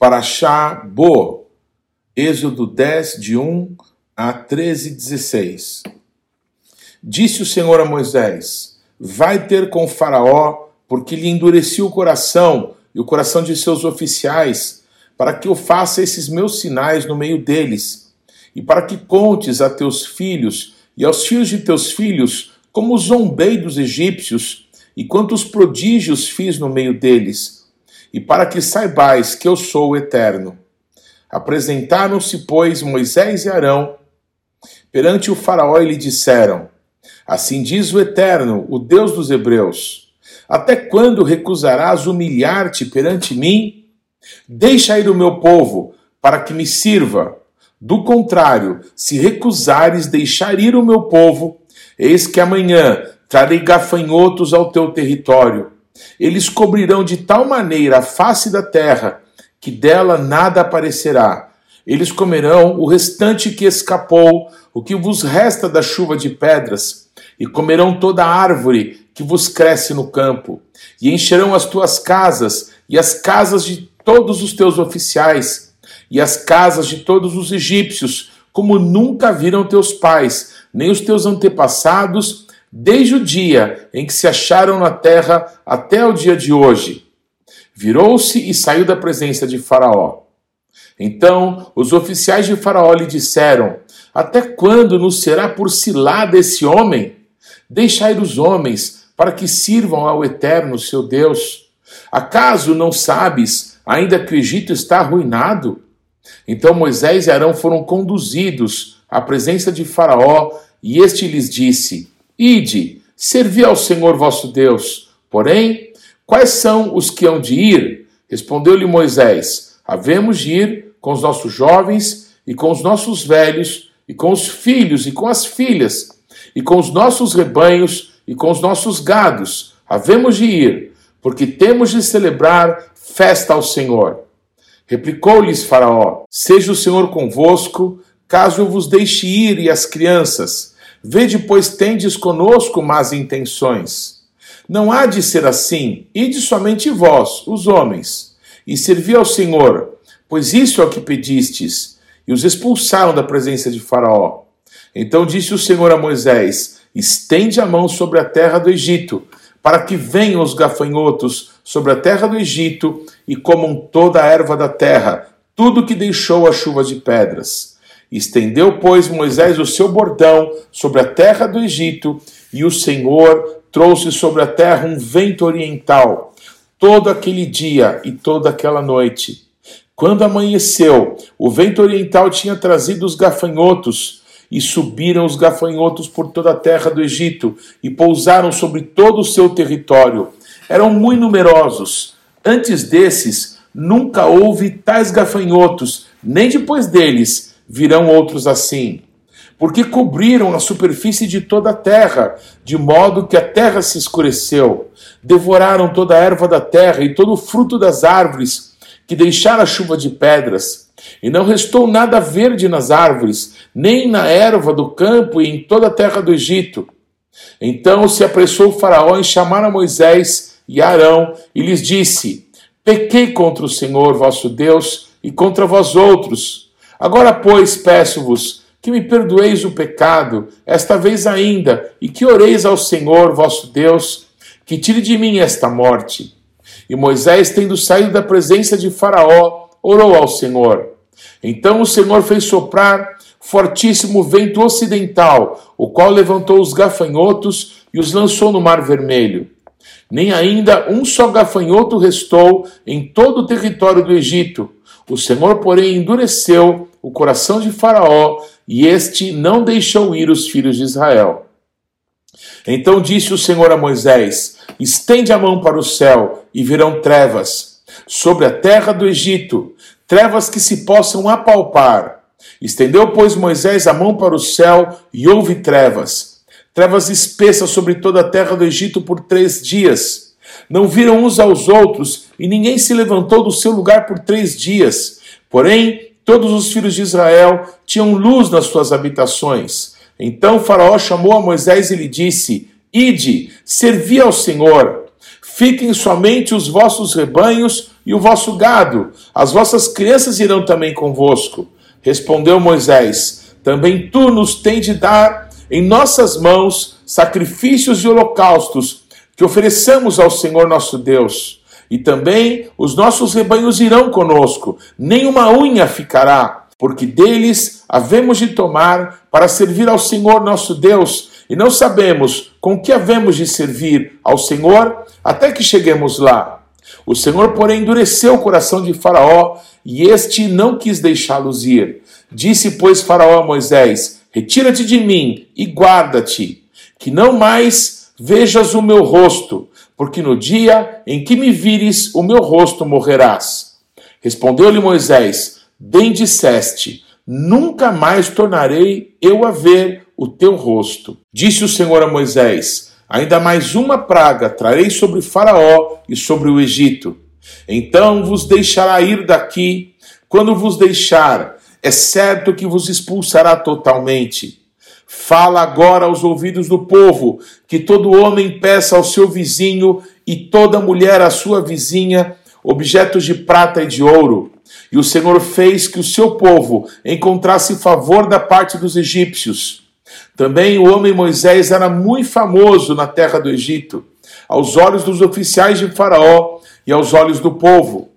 Paraxá Bo, Êxodo 10, de 1 a 13, 16. Disse o Senhor a Moisés: Vai ter com Faraó, porque lhe endureci o coração e o coração de seus oficiais, para que eu faça esses meus sinais no meio deles, e para que contes a teus filhos e aos filhos de teus filhos como zombei dos egípcios e quantos prodígios fiz no meio deles e para que saibais que eu sou o Eterno. Apresentaram-se, pois, Moisés e Arão perante o Faraó e lhe disseram: Assim diz o Eterno, o Deus dos Hebreus: Até quando recusarás humilhar-te perante mim? Deixa ir o meu povo, para que me sirva. Do contrário, se recusares deixar ir o meu povo, eis que amanhã trarei gafanhotos ao teu território eles cobrirão de tal maneira a face da terra que dela nada aparecerá. Eles comerão o restante que escapou, o que vos resta da chuva de pedras, e comerão toda a árvore que vos cresce no campo, e encherão as tuas casas e as casas de todos os teus oficiais, e as casas de todos os egípcios, como nunca viram teus pais, nem os teus antepassados, desde o dia em que se acharam na terra até o dia de hoje. Virou-se e saiu da presença de Faraó. Então os oficiais de Faraó lhe disseram: Até quando nos será por cilada esse homem? Deixai os homens para que sirvam ao Eterno, seu Deus. Acaso não sabes ainda que o Egito está arruinado? Então Moisés e Arão foram conduzidos à presença de Faraó, e este lhes disse: Ide, servi ao Senhor vosso Deus. Porém, quais são os que hão de ir? Respondeu-lhe Moisés: Havemos de ir com os nossos jovens e com os nossos velhos e com os filhos e com as filhas e com os nossos rebanhos e com os nossos gados. Havemos de ir, porque temos de celebrar festa ao Senhor. Replicou-lhes Faraó: Seja o Senhor convosco, caso eu vos deixe ir e as crianças Vede, pois, tendes conosco más intenções. Não há de ser assim, ide somente vós, os homens, e servi ao Senhor, pois isso é o que pedistes. E os expulsaram da presença de Faraó. Então disse o Senhor a Moisés: Estende a mão sobre a terra do Egito, para que venham os gafanhotos sobre a terra do Egito e comam toda a erva da terra, tudo que deixou a chuva de pedras. Estendeu, pois, Moisés o seu bordão sobre a terra do Egito, e o Senhor trouxe sobre a terra um vento oriental, todo aquele dia e toda aquela noite. Quando amanheceu, o vento oriental tinha trazido os gafanhotos, e subiram os gafanhotos por toda a terra do Egito, e pousaram sobre todo o seu território. Eram muito numerosos. Antes desses, nunca houve tais gafanhotos, nem depois deles virão outros assim, porque cobriram a superfície de toda a terra, de modo que a terra se escureceu. Devoraram toda a erva da terra e todo o fruto das árvores, que deixaram a chuva de pedras. E não restou nada verde nas árvores, nem na erva do campo e em toda a terra do Egito. Então se apressou o Faraó em chamar a Moisés e Arão e lhes disse: Pequei contra o Senhor vosso Deus e contra vós outros Agora, pois, peço-vos que me perdoeis o pecado, esta vez ainda, e que oreis ao Senhor vosso Deus, que tire de mim esta morte. E Moisés, tendo saído da presença de Faraó, orou ao Senhor. Então o Senhor fez soprar fortíssimo vento ocidental, o qual levantou os gafanhotos e os lançou no Mar Vermelho. Nem ainda um só gafanhoto restou em todo o território do Egito. O Senhor, porém, endureceu o coração de Faraó, e este não deixou ir os filhos de Israel. Então disse o Senhor a Moisés: Estende a mão para o céu, e virão trevas sobre a terra do Egito, trevas que se possam apalpar. Estendeu, pois, Moisés a mão para o céu, e houve trevas, trevas espessas sobre toda a terra do Egito por três dias. Não viram uns aos outros, e ninguém se levantou do seu lugar por três dias. Porém, Todos os filhos de Israel tinham luz nas suas habitações. Então Faraó chamou a Moisés e lhe disse: Ide, servi ao Senhor. Fiquem somente os vossos rebanhos e o vosso gado, as vossas crianças irão também convosco. Respondeu Moisés: Também tu nos tens de dar em nossas mãos sacrifícios e holocaustos que ofereçamos ao Senhor nosso Deus. E também os nossos rebanhos irão conosco, nenhuma unha ficará, porque deles havemos de tomar para servir ao Senhor nosso Deus, e não sabemos com que havemos de servir ao Senhor até que cheguemos lá. O Senhor, porém, endureceu o coração de Faraó, e este não quis deixá-los ir. Disse, pois, Faraó a Moisés: Retira-te de mim e guarda-te, que não mais vejas o meu rosto, porque no dia em que me vires, o meu rosto morrerás. Respondeu-lhe Moisés: Bem disseste, nunca mais tornarei eu a ver o teu rosto. Disse o Senhor a Moisés: Ainda mais uma praga trarei sobre Faraó e sobre o Egito. Então vos deixará ir daqui. Quando vos deixar, é certo que vos expulsará totalmente. Fala agora aos ouvidos do povo, que todo homem peça ao seu vizinho e toda mulher à sua vizinha objetos de prata e de ouro. E o Senhor fez que o seu povo encontrasse favor da parte dos egípcios. Também o homem Moisés era muito famoso na terra do Egito, aos olhos dos oficiais de Faraó e aos olhos do povo.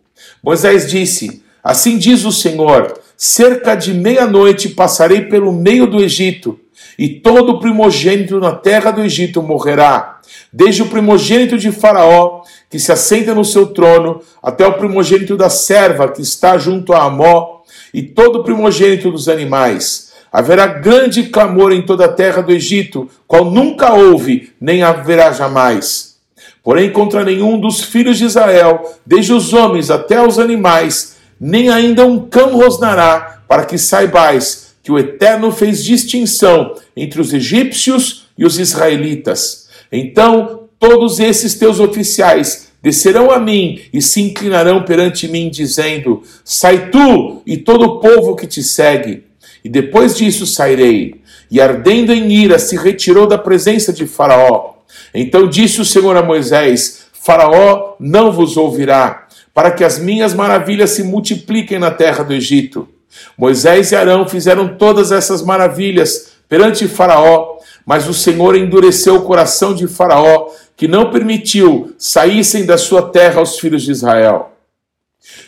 Moisés disse: Assim diz o Senhor: cerca de meia-noite passarei pelo meio do Egito, e todo primogênito na terra do Egito morrerá, desde o primogênito de Faraó, que se assenta no seu trono, até o primogênito da serva que está junto a Amó, e todo primogênito dos animais. Haverá grande clamor em toda a terra do Egito, qual nunca houve, nem haverá jamais. Porém, contra nenhum dos filhos de Israel, desde os homens até os animais, nem ainda um cão rosnará, para que saibais que o Eterno fez distinção entre os egípcios e os israelitas. Então todos esses teus oficiais descerão a mim e se inclinarão perante mim, dizendo: Sai tu e todo o povo que te segue. E depois disso sairei. E ardendo em ira, se retirou da presença de Faraó. Então disse o Senhor a Moisés: Faraó não vos ouvirá para que as minhas maravilhas se multipliquem na terra do Egito. Moisés e Arão fizeram todas essas maravilhas perante Faraó, mas o Senhor endureceu o coração de Faraó, que não permitiu saíssem da sua terra os filhos de Israel.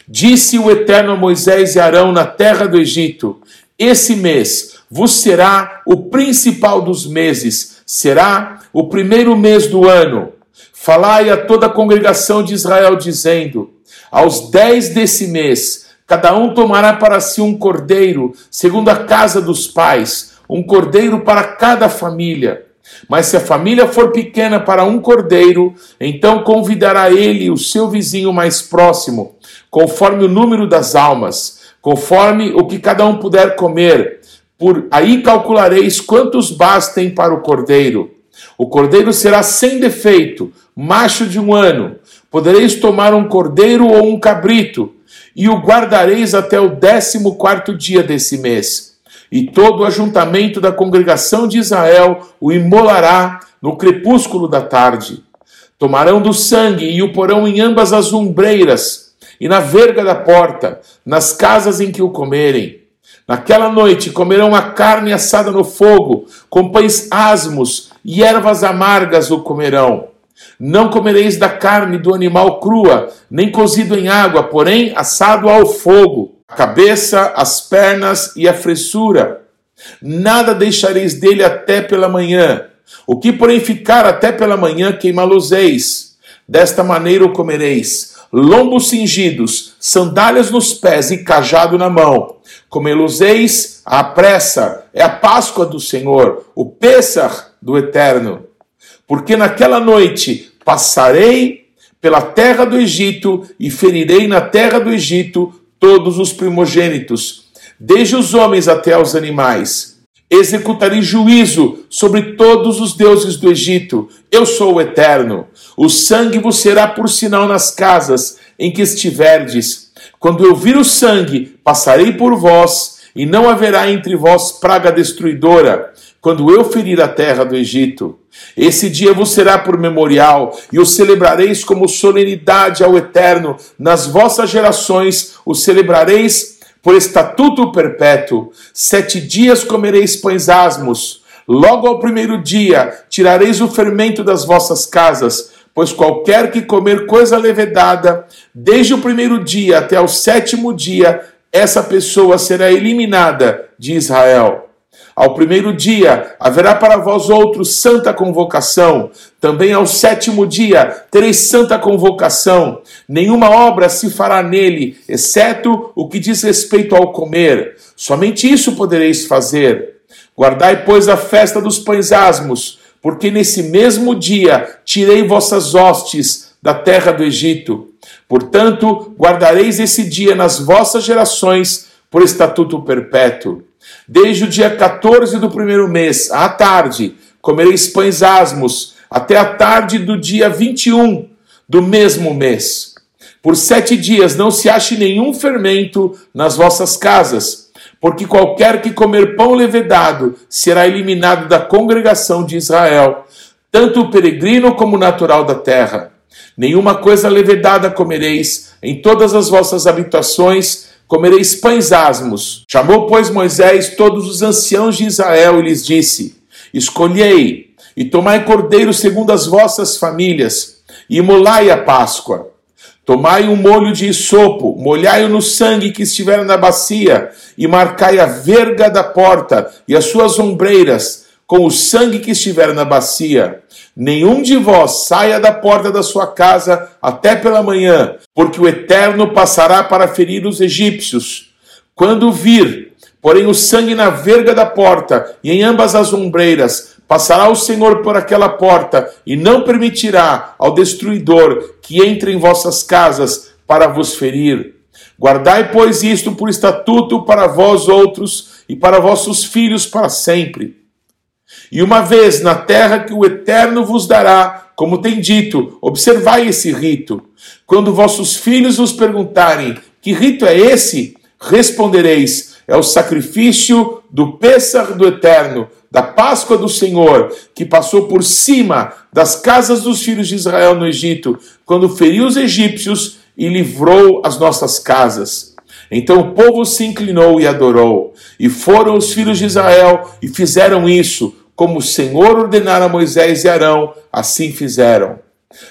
Disse o Eterno a Moisés e Arão na terra do Egito: Esse mês vos será o principal dos meses, será o primeiro mês do ano. Falai a toda a congregação de Israel, dizendo: aos dez desse mês, cada um tomará para si um cordeiro, segundo a casa dos pais, um cordeiro para cada família. Mas se a família for pequena para um cordeiro, então convidará ele o seu vizinho mais próximo, conforme o número das almas, conforme o que cada um puder comer. Por aí calculareis quantos bastem para o cordeiro. O cordeiro será sem defeito, macho de um ano. Podereis tomar um cordeiro ou um cabrito, e o guardareis até o décimo quarto dia desse mês. E todo o ajuntamento da congregação de Israel o imolará no crepúsculo da tarde. Tomarão do sangue e o porão em ambas as umbreiras e na verga da porta, nas casas em que o comerem. Naquela noite comerão a carne assada no fogo, com pães asmos e ervas amargas o comerão. Não comereis da carne do animal crua, nem cozido em água, porém assado ao fogo, a cabeça, as pernas e a fressura. Nada deixareis dele até pela manhã. O que, porém, ficar até pela manhã, queimá-los-eis. Desta maneira o comereis. Lombos cingidos, sandálias nos pés e cajado na mão. Comê-los-eis à pressa. É a Páscoa do Senhor, o Pêssar do Eterno porque naquela noite passarei pela terra do Egito e ferirei na terra do Egito todos os primogênitos, desde os homens até os animais. Executarei juízo sobre todos os deuses do Egito. Eu sou o Eterno. O sangue vos será por sinal nas casas em que estiverdes. Quando eu vir o sangue, passarei por vós e não haverá entre vós praga destruidora, quando eu ferir a terra do Egito. Esse dia vos será por memorial, e o celebrareis como solenidade ao Eterno. Nas vossas gerações o celebrareis por estatuto perpétuo. Sete dias comereis pães asmos. Logo ao primeiro dia tirareis o fermento das vossas casas, pois qualquer que comer coisa levedada, desde o primeiro dia até o sétimo dia, essa pessoa será eliminada de Israel. Ao primeiro dia haverá para vós outros santa convocação. Também ao sétimo dia tereis santa convocação. Nenhuma obra se fará nele, exceto o que diz respeito ao comer. Somente isso podereis fazer. Guardai, pois, a festa dos pães asmos, porque nesse mesmo dia tirei vossas hostes da terra do Egito. Portanto, guardareis esse dia nas vossas gerações por estatuto perpétuo. Desde o dia 14 do primeiro mês, à tarde, comereis pães asmos, até a tarde do dia 21 do mesmo mês. Por sete dias não se ache nenhum fermento nas vossas casas, porque qualquer que comer pão levedado será eliminado da congregação de Israel, tanto o peregrino como o natural da terra. Nenhuma coisa levedada comereis em todas as vossas habitações, comereis pães asmos. Chamou, pois, Moisés todos os anciãos de Israel e lhes disse: Escolhei e tomai cordeiro segundo as vossas famílias, e imolai a Páscoa. Tomai um molho de isopo, molhai-o no sangue que estiver na bacia, e marcai a verga da porta e as suas ombreiras com o sangue que estiver na bacia. Nenhum de vós saia da porta da sua casa até pela manhã, porque o Eterno passará para ferir os egípcios. Quando vir, porém, o sangue na verga da porta e em ambas as ombreiras, passará o Senhor por aquela porta e não permitirá ao destruidor que entre em vossas casas para vos ferir. Guardai, pois, isto por estatuto para vós outros e para vossos filhos para sempre e uma vez na terra que o Eterno vos dará, como tem dito, observai esse rito. Quando vossos filhos vos perguntarem que rito é esse, respondereis: é o sacrifício do Pêssar do Eterno, da Páscoa do Senhor, que passou por cima das casas dos filhos de Israel no Egito, quando feriu os egípcios e livrou as nossas casas. Então o povo se inclinou e adorou, e foram os filhos de Israel e fizeram isso como o Senhor ordenara a Moisés e Arão, assim fizeram.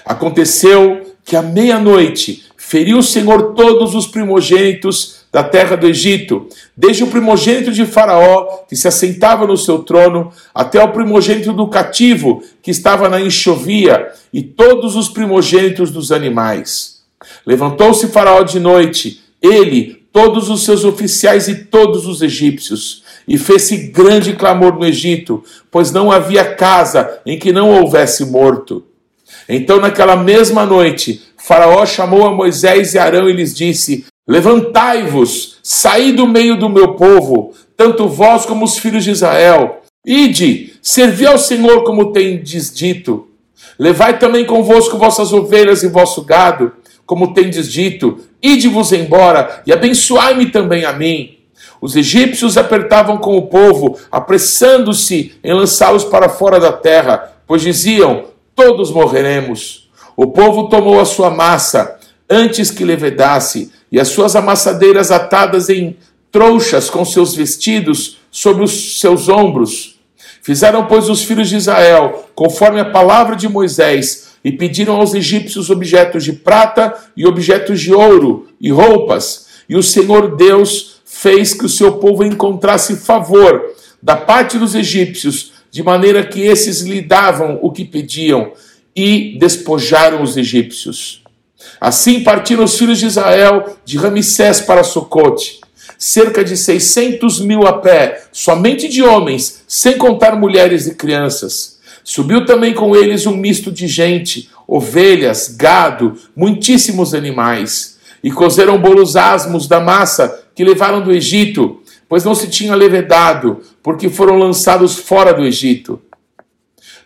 Aconteceu que à meia-noite feriu o Senhor todos os primogênitos da terra do Egito, desde o primogênito de Faraó, que se assentava no seu trono, até o primogênito do cativo, que estava na enxovia, e todos os primogênitos dos animais. Levantou-se Faraó de noite, ele, todos os seus oficiais e todos os egípcios e fez-se grande clamor no Egito, pois não havia casa em que não houvesse morto. Então, naquela mesma noite, Faraó chamou a Moisés e Arão e lhes disse: Levantai-vos, saí do meio do meu povo, tanto vós como os filhos de Israel. Ide, servi ao Senhor como tendes dito. Levai também convosco vossas ovelhas e vosso gado, como tendes dito. Ide-vos embora e abençoai-me também a mim. Os egípcios apertavam com o povo, apressando-se em lançá-los para fora da terra, pois diziam: Todos morreremos. O povo tomou a sua massa antes que levedasse, e as suas amassadeiras atadas em trouxas com seus vestidos sobre os seus ombros. Fizeram, pois, os filhos de Israel, conforme a palavra de Moisés, e pediram aos egípcios objetos de prata e objetos de ouro e roupas. E o Senhor Deus fez que o seu povo encontrasse favor da parte dos egípcios, de maneira que esses lhe davam o que pediam e despojaram os egípcios. Assim partiram os filhos de Israel de Ramsés para Socote, cerca de 600 mil a pé, somente de homens, sem contar mulheres e crianças. Subiu também com eles um misto de gente, ovelhas, gado, muitíssimos animais. E cozeram bolos asmos da massa que levaram do Egito, pois não se tinha levedado, porque foram lançados fora do Egito.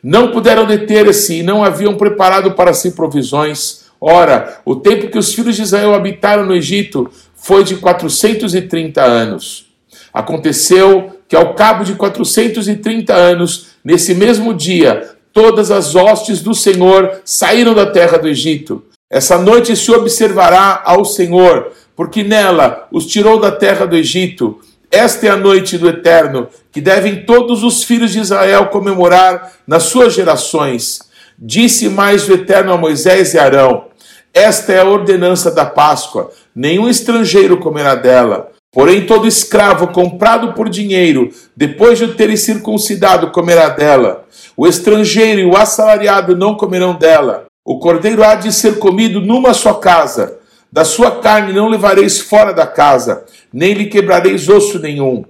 Não puderam deter-se e não haviam preparado para si provisões. Ora, o tempo que os filhos de Israel habitaram no Egito foi de 430 anos. Aconteceu que, ao cabo de 430 anos, nesse mesmo dia, todas as hostes do Senhor saíram da terra do Egito. Essa noite se observará ao Senhor, porque nela os tirou da terra do Egito. Esta é a noite do Eterno, que devem todos os filhos de Israel comemorar nas suas gerações. Disse mais o Eterno a Moisés e Arão: Esta é a ordenança da Páscoa, nenhum estrangeiro comerá dela. Porém, todo escravo comprado por dinheiro, depois de o terem circuncidado, comerá dela. O estrangeiro e o assalariado não comerão dela. O cordeiro há de ser comido numa só casa. Da sua carne não levareis fora da casa, nem lhe quebrareis osso nenhum.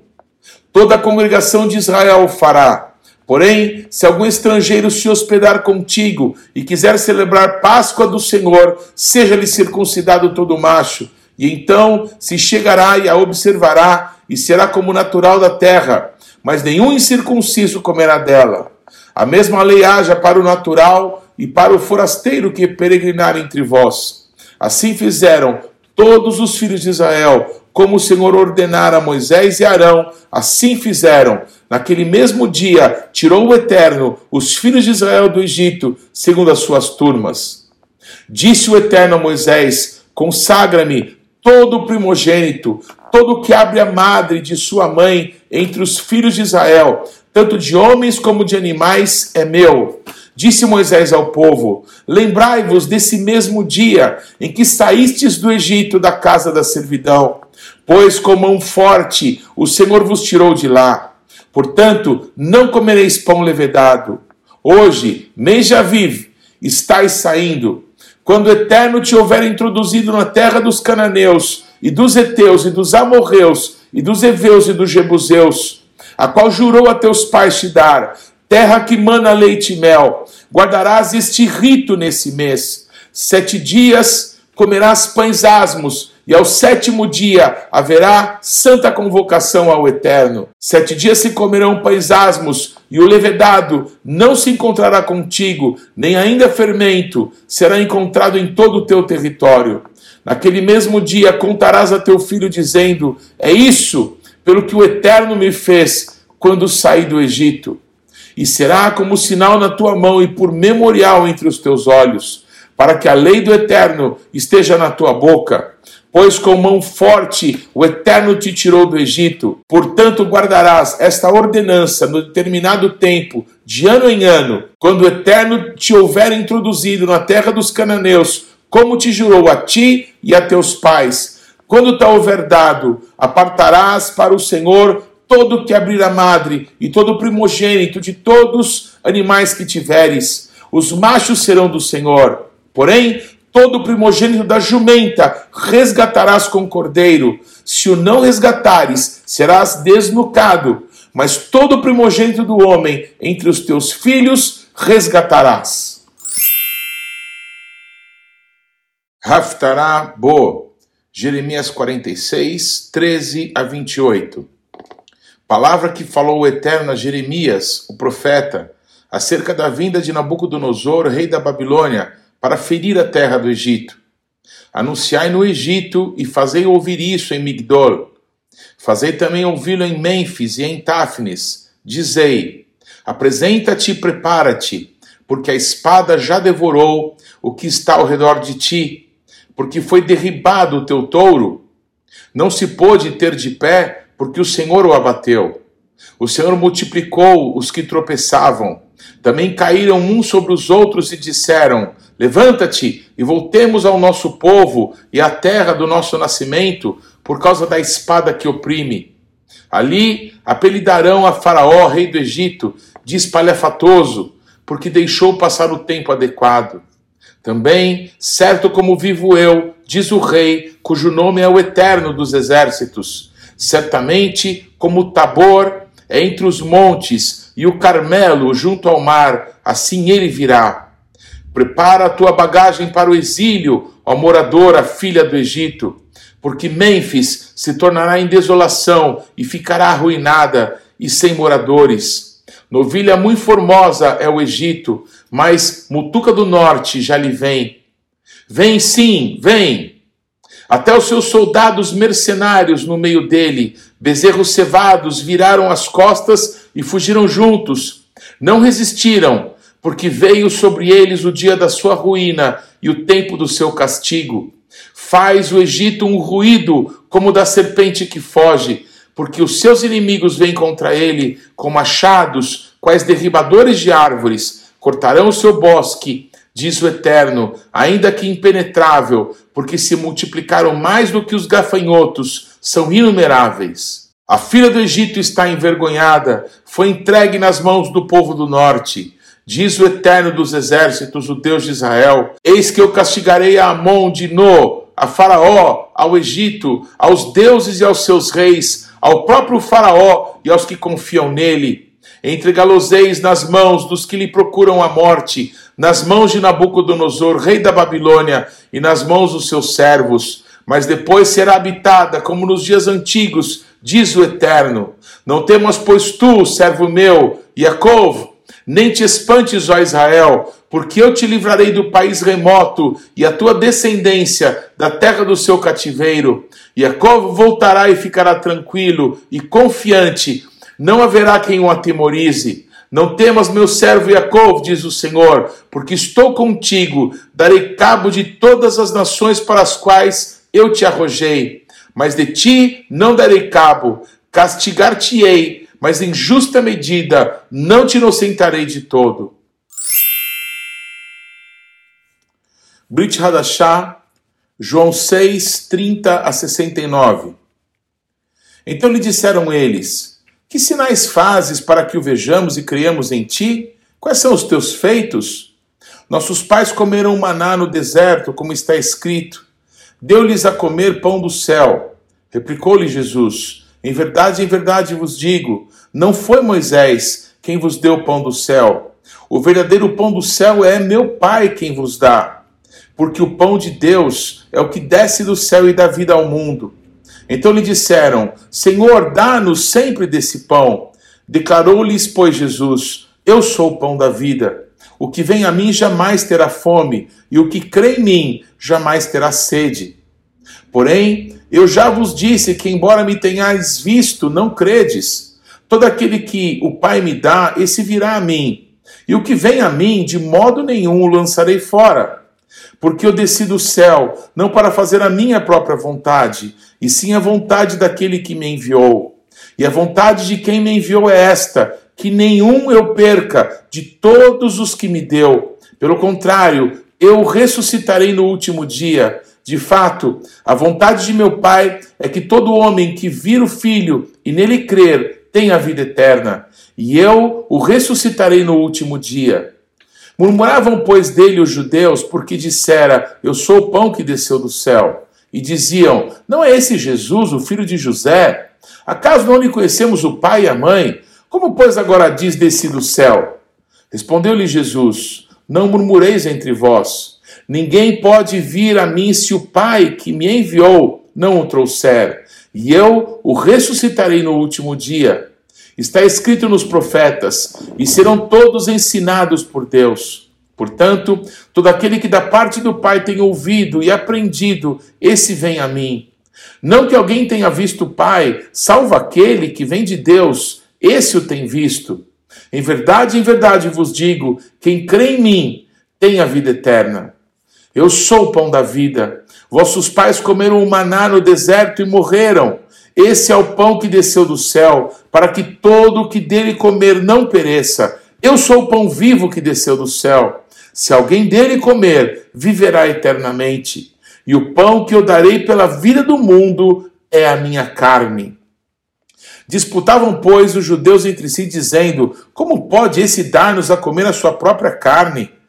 Toda a congregação de Israel o fará. Porém, se algum estrangeiro se hospedar contigo e quiser celebrar Páscoa do Senhor, seja-lhe circuncidado todo macho e então se chegará e a observará, e será como natural da terra, mas nenhum incircunciso comerá dela. A mesma lei haja para o natural e para o forasteiro que peregrinar entre vós. Assim fizeram todos os filhos de Israel, como o Senhor ordenara a Moisés e Arão, assim fizeram. Naquele mesmo dia, tirou o Eterno os filhos de Israel do Egito, segundo as suas turmas. Disse o Eterno a Moisés: Consagra-me todo primogênito, todo que abre a madre de sua mãe entre os filhos de Israel, tanto de homens como de animais, é meu. Disse Moisés ao povo: Lembrai-vos desse mesmo dia em que saístes do Egito da casa da servidão, pois com mão forte o Senhor vos tirou de lá. Portanto, não comereis pão levedado. Hoje, mês de Aviv, estáis saindo quando o Eterno te houver introduzido na terra dos cananeus, e dos heteus, e dos amorreus, e dos heveus e dos jebuseus, a qual jurou a teus pais te dar, terra que mana leite e mel, guardarás este rito nesse mês. Sete dias comerás pães asmos, e ao sétimo dia haverá santa convocação ao Eterno. Sete dias se comerão pães asmos, e o levedado não se encontrará contigo, nem ainda fermento será encontrado em todo o teu território. Naquele mesmo dia contarás a teu filho, dizendo: É isso pelo que o Eterno me fez quando saí do Egito. E será como sinal na tua mão e por memorial entre os teus olhos, para que a lei do Eterno esteja na tua boca Pois com mão forte o Eterno te tirou do Egito. Portanto, guardarás esta ordenança no determinado tempo, de ano em ano, quando o Eterno te houver introduzido na terra dos cananeus, como te jurou a ti e a teus pais. Quando te houver dado, apartarás para o Senhor todo que abrir a madre e todo primogênito de todos animais que tiveres. Os machos serão do Senhor. Porém, todo primogênito da jumenta resgatarás com cordeiro. Se o não resgatares, serás desnucado. Mas todo primogênito do homem entre os teus filhos resgatarás. Raftará Bo, Jeremias 46, 13 a 28. Palavra que falou o Eterno a Jeremias, o profeta, acerca da vinda de Nabucodonosor, rei da Babilônia, para ferir a terra do Egito. Anunciai no Egito e fazei ouvir isso em Migdol. Fazei também ouvi-lo em Mênfis e em Táfnis. Dizei: Apresenta-te e prepara-te, porque a espada já devorou o que está ao redor de ti, porque foi derribado o teu touro. Não se pôde ter de pé, porque o Senhor o abateu. O Senhor multiplicou os que tropeçavam. Também caíram uns sobre os outros e disseram: Levanta-te e voltemos ao nosso povo e à terra do nosso nascimento, por causa da espada que oprime. Ali apelidarão a Faraó, rei do Egito, de espalhafatoso, porque deixou passar o tempo adequado. Também, certo como vivo eu, diz o rei, cujo nome é o Eterno dos Exércitos, certamente como Tabor é entre os montes e o Carmelo junto ao mar, assim ele virá Prepara a tua bagagem para o exílio, ó moradora, filha do Egito, porque Mênfis se tornará em desolação e ficará arruinada e sem moradores. Novilha muito formosa é o Egito, mas Mutuca do Norte já lhe vem. Vem sim, vem! Até os seus soldados mercenários no meio dele, Bezerros cevados viraram as costas e fugiram juntos. Não resistiram, porque veio sobre eles o dia da sua ruína e o tempo do seu castigo. Faz o Egito um ruído como da serpente que foge, porque os seus inimigos vêm contra ele com machados, quais derribadores de árvores, cortarão o seu bosque, diz o Eterno, ainda que impenetrável, porque se multiplicaram mais do que os gafanhotos, são inumeráveis. A filha do Egito está envergonhada, foi entregue nas mãos do povo do norte. Diz o Eterno dos Exércitos, o Deus de Israel: Eis que eu castigarei a Amon de No, a Faraó, ao Egito, aos deuses e aos seus reis, ao próprio Faraó e aos que confiam nele. Entregá-los-eis nas mãos dos que lhe procuram a morte, nas mãos de Nabucodonosor, rei da Babilônia, e nas mãos dos seus servos. Mas depois será habitada como nos dias antigos, diz o Eterno. Não temas, pois tu, servo meu, Yaakov, nem te espantes, ó Israel, porque eu te livrarei do país remoto e a tua descendência da terra do seu cativeiro. Jacob voltará e ficará tranquilo e confiante, não haverá quem o atemorize. Não temas, meu servo Jacob, diz o Senhor, porque estou contigo, darei cabo de todas as nações para as quais eu te arrojei. Mas de ti não darei cabo, castigar-te-ei mas em justa medida não te inocentarei de todo. Brit Hadashah, João 6, 30 a 69. Então lhe disseram eles: Que sinais fazes para que o vejamos e criamos em ti? Quais são os teus feitos? Nossos pais comeram maná no deserto, como está escrito. Deu-lhes a comer pão do céu. Replicou-lhe Jesus: em verdade, em verdade vos digo: não foi Moisés quem vos deu o pão do céu. O verdadeiro pão do céu é meu Pai quem vos dá. Porque o pão de Deus é o que desce do céu e dá vida ao mundo. Então lhe disseram: Senhor, dá-nos sempre desse pão. Declarou-lhes, pois, Jesus: Eu sou o pão da vida. O que vem a mim jamais terá fome, e o que crê em mim jamais terá sede. Porém, eu já vos disse que, embora me tenhais visto, não credes. Todo aquele que o Pai me dá, esse virá a mim. E o que vem a mim, de modo nenhum o lançarei fora. Porque eu desci do céu, não para fazer a minha própria vontade, e sim a vontade daquele que me enviou. E a vontade de quem me enviou é esta: que nenhum eu perca de todos os que me deu. Pelo contrário, eu ressuscitarei no último dia. De fato, a vontade de meu Pai é que todo homem que vir o Filho e nele crer tenha a vida eterna, e eu o ressuscitarei no último dia. Murmuravam, pois, dele os judeus, porque dissera: Eu sou o pão que desceu do céu. E diziam: Não é esse Jesus, o filho de José? Acaso não lhe conhecemos o pai e a mãe? Como, pois, agora diz desci do céu? Respondeu-lhe Jesus: Não murmureis entre vós. Ninguém pode vir a mim se o Pai que me enviou não o trouxer, e eu o ressuscitarei no último dia. Está escrito nos profetas, e serão todos ensinados por Deus. Portanto, todo aquele que da parte do Pai tem ouvido e aprendido, esse vem a mim. Não que alguém tenha visto o Pai, salvo aquele que vem de Deus, esse o tem visto. Em verdade, em verdade vos digo: quem crê em mim tem a vida eterna. Eu sou o pão da vida. Vossos pais comeram o maná no deserto e morreram. Esse é o pão que desceu do céu, para que todo o que dele comer não pereça. Eu sou o pão vivo que desceu do céu. Se alguém dele comer, viverá eternamente. E o pão que eu darei pela vida do mundo é a minha carne. Disputavam, pois, os judeus entre si, dizendo: Como pode esse dar-nos a comer a sua própria carne?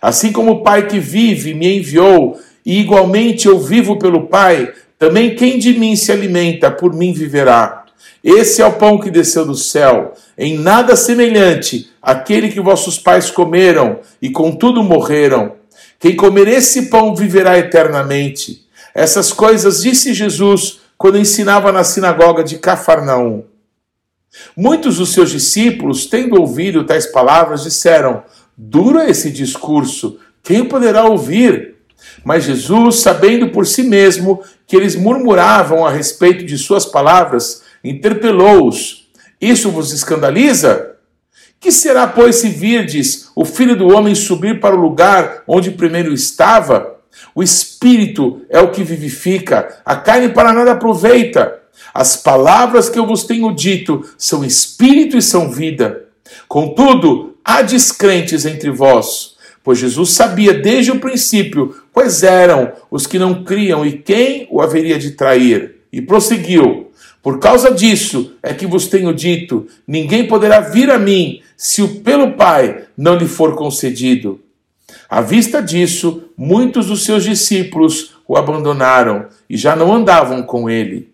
Assim como o Pai que vive me enviou, e igualmente eu vivo pelo Pai, também quem de mim se alimenta, por mim viverá. Esse é o pão que desceu do céu, em nada semelhante àquele que vossos pais comeram e contudo morreram. Quem comer esse pão viverá eternamente. Essas coisas disse Jesus quando ensinava na sinagoga de Cafarnaum. Muitos dos seus discípulos, tendo ouvido tais palavras, disseram: Duro é esse discurso, quem poderá ouvir? Mas Jesus, sabendo por si mesmo que eles murmuravam a respeito de suas palavras, interpelou-os: Isso vos escandaliza? Que será, pois, se virdes o filho do homem subir para o lugar onde primeiro estava? O espírito é o que vivifica, a carne para nada aproveita. As palavras que eu vos tenho dito são espírito e são vida. Contudo, há descrentes entre vós, pois Jesus sabia desde o princípio quais eram os que não criam e quem o haveria de trair. E prosseguiu: Por causa disso é que vos tenho dito: ninguém poderá vir a mim se o pelo Pai não lhe for concedido. À vista disso, muitos dos seus discípulos o abandonaram e já não andavam com ele.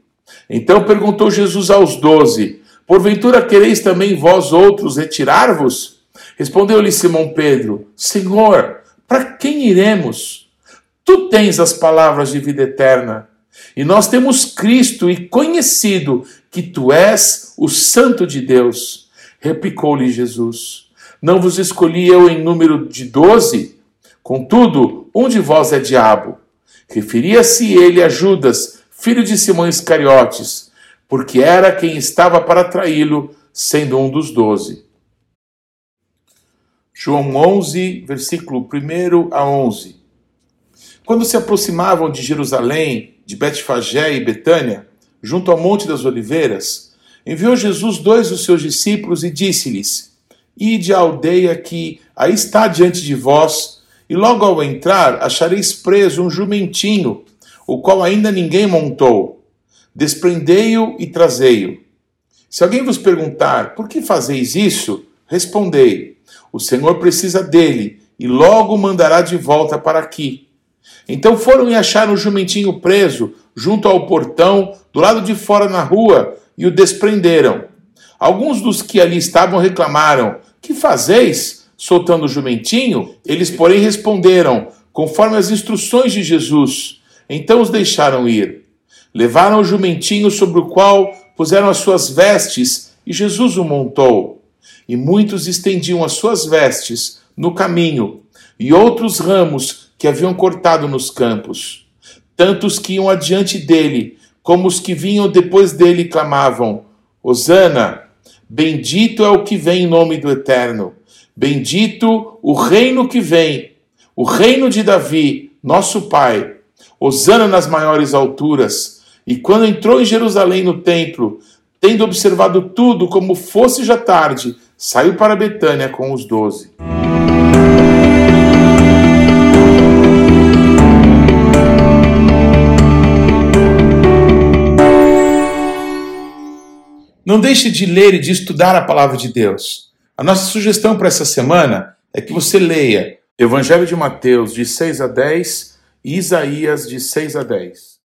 Então perguntou Jesus aos doze: Porventura quereis também vós outros retirar-vos? Respondeu-lhe Simão Pedro: Senhor, para quem iremos? Tu tens as palavras de vida eterna. E nós temos Cristo e conhecido que tu és o Santo de Deus. Replicou-lhe Jesus: Não vos escolhi eu em número de doze? Contudo, um de vós é diabo. Referia-se ele a Judas, filho de Simão Iscariotes, porque era quem estava para traí-lo, sendo um dos doze. João 11, versículo 1 a 11. Quando se aproximavam de Jerusalém, de Betfagé e Betânia, junto ao Monte das Oliveiras, enviou Jesus dois dos seus discípulos e disse-lhes: Ide à aldeia que aí está diante de vós, e logo ao entrar achareis preso um jumentinho, o qual ainda ninguém montou. Desprendei-o e trazei-o. Se alguém vos perguntar por que fazeis isso, respondei: O Senhor precisa dele e logo mandará de volta para aqui. Então foram e acharam o jumentinho preso junto ao portão, do lado de fora na rua, e o desprenderam. Alguns dos que ali estavam reclamaram: Que fazeis? Soltando o jumentinho? Eles, porém, responderam, conforme as instruções de Jesus. Então os deixaram ir. Levaram o jumentinho sobre o qual puseram as suas vestes, e Jesus o montou. E muitos estendiam as suas vestes no caminho, e outros ramos que haviam cortado nos campos. Tantos que iam adiante dele, como os que vinham depois dele, clamavam: Hosana, bendito é o que vem em nome do Eterno, bendito o reino que vem, o reino de Davi, nosso Pai. Hosana nas maiores alturas. E quando entrou em Jerusalém no templo, tendo observado tudo como fosse já tarde, saiu para Betânia com os doze. Não deixe de ler e de estudar a palavra de Deus. A nossa sugestão para essa semana é que você leia Evangelho de Mateus de 6 a 10 e Isaías de 6 a 10.